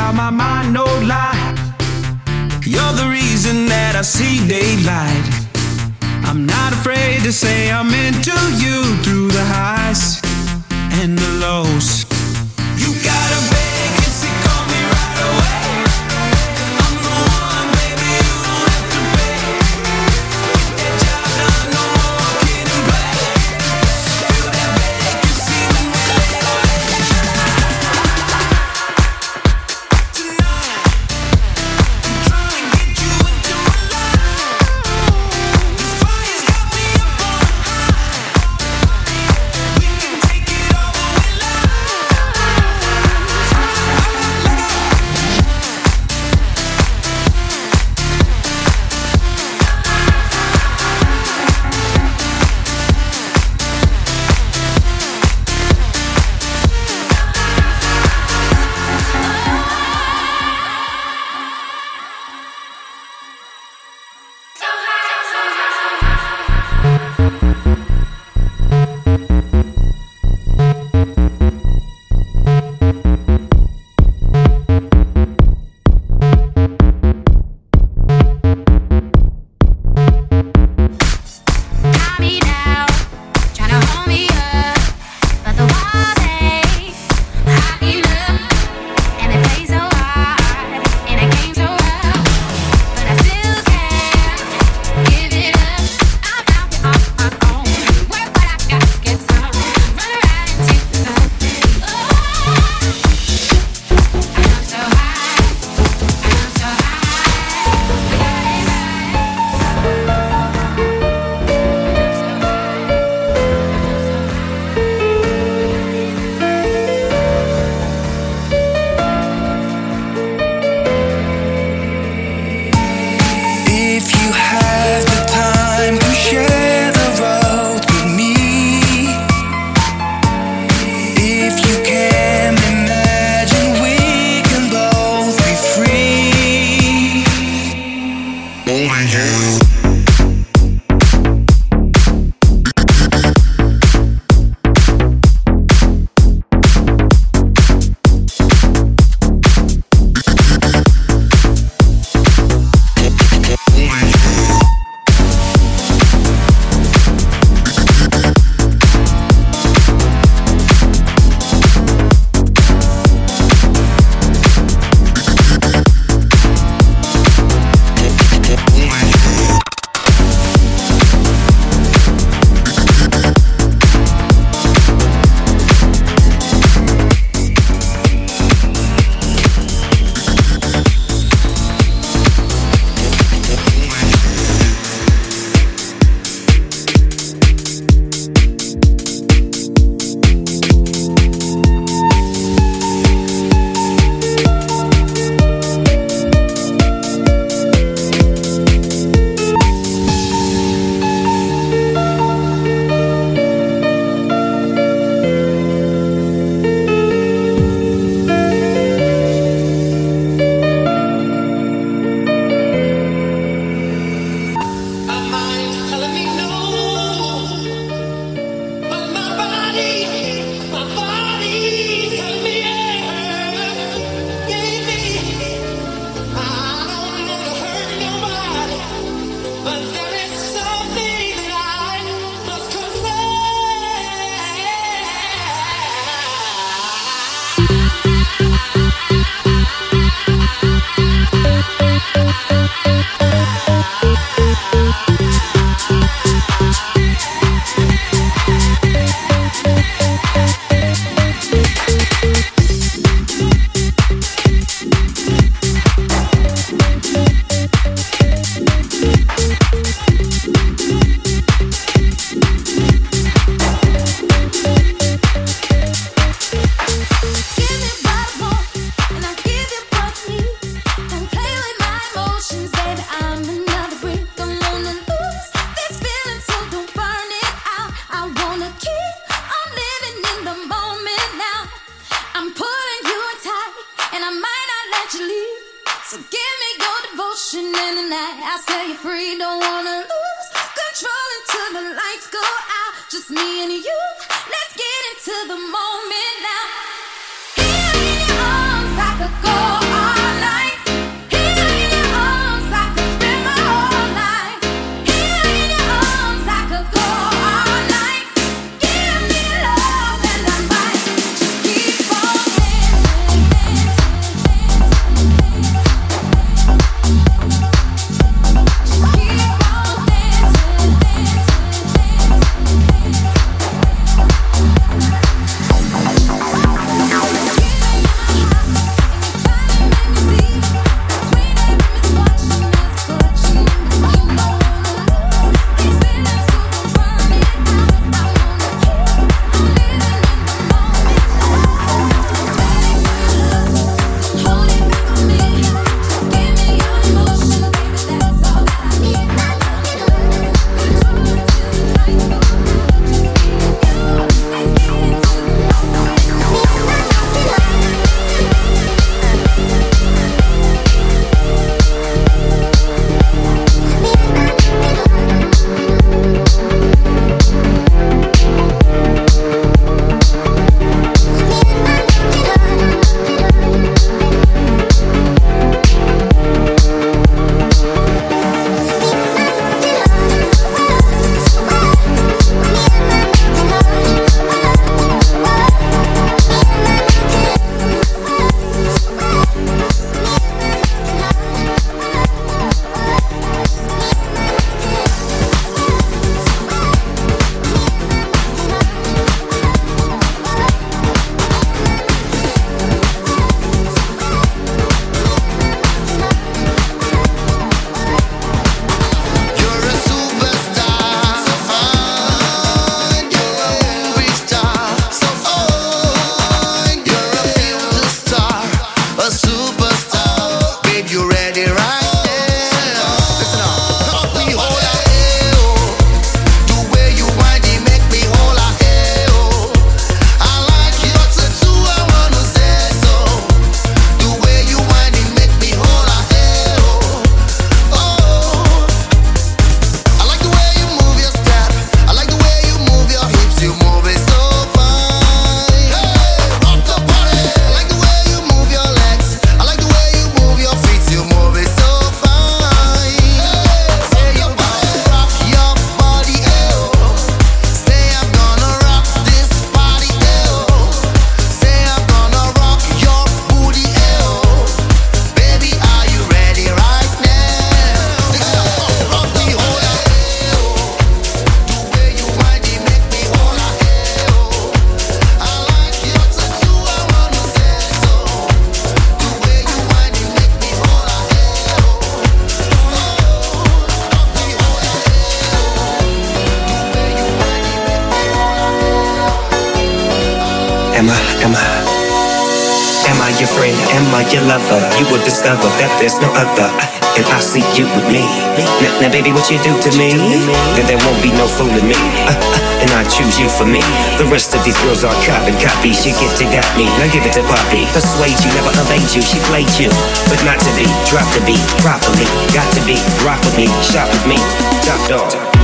out my mind, no lie. You're the reason that I see daylight. I'm not afraid to say I'm into you through the highs and the lows. me and you. Lover? You will discover that there's no other. And I see you with me. Now, now baby, what you do to me? Then there won't be no fooling me. Uh, uh, and I choose you for me. The rest of these girls are carbon copies. You get to got me. Now give it to Poppy. Persuade you, never evade you. She played you, but not to be. Drop the beat properly. Got to be. Rock with me. Shop with me. Top dog.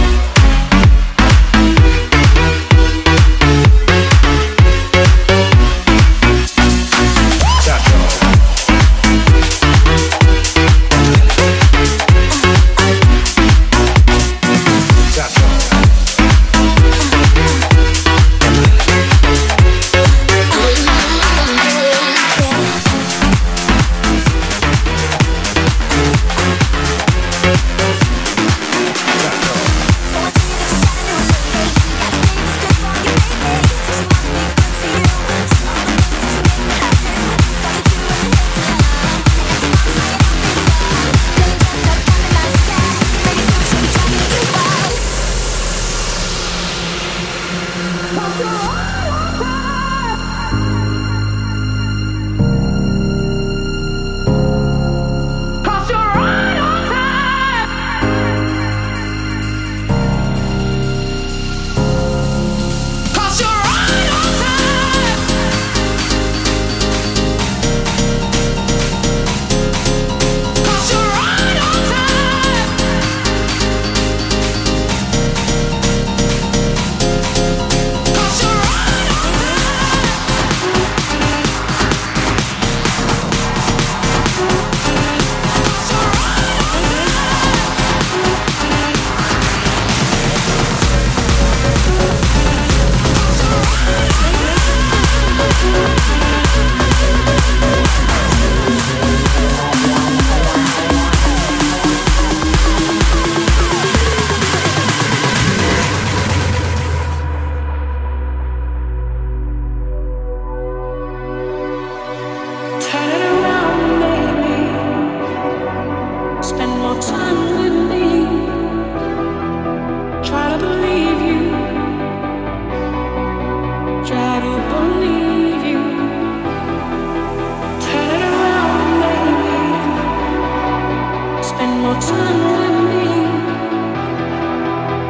spend more time with me.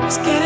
It's getting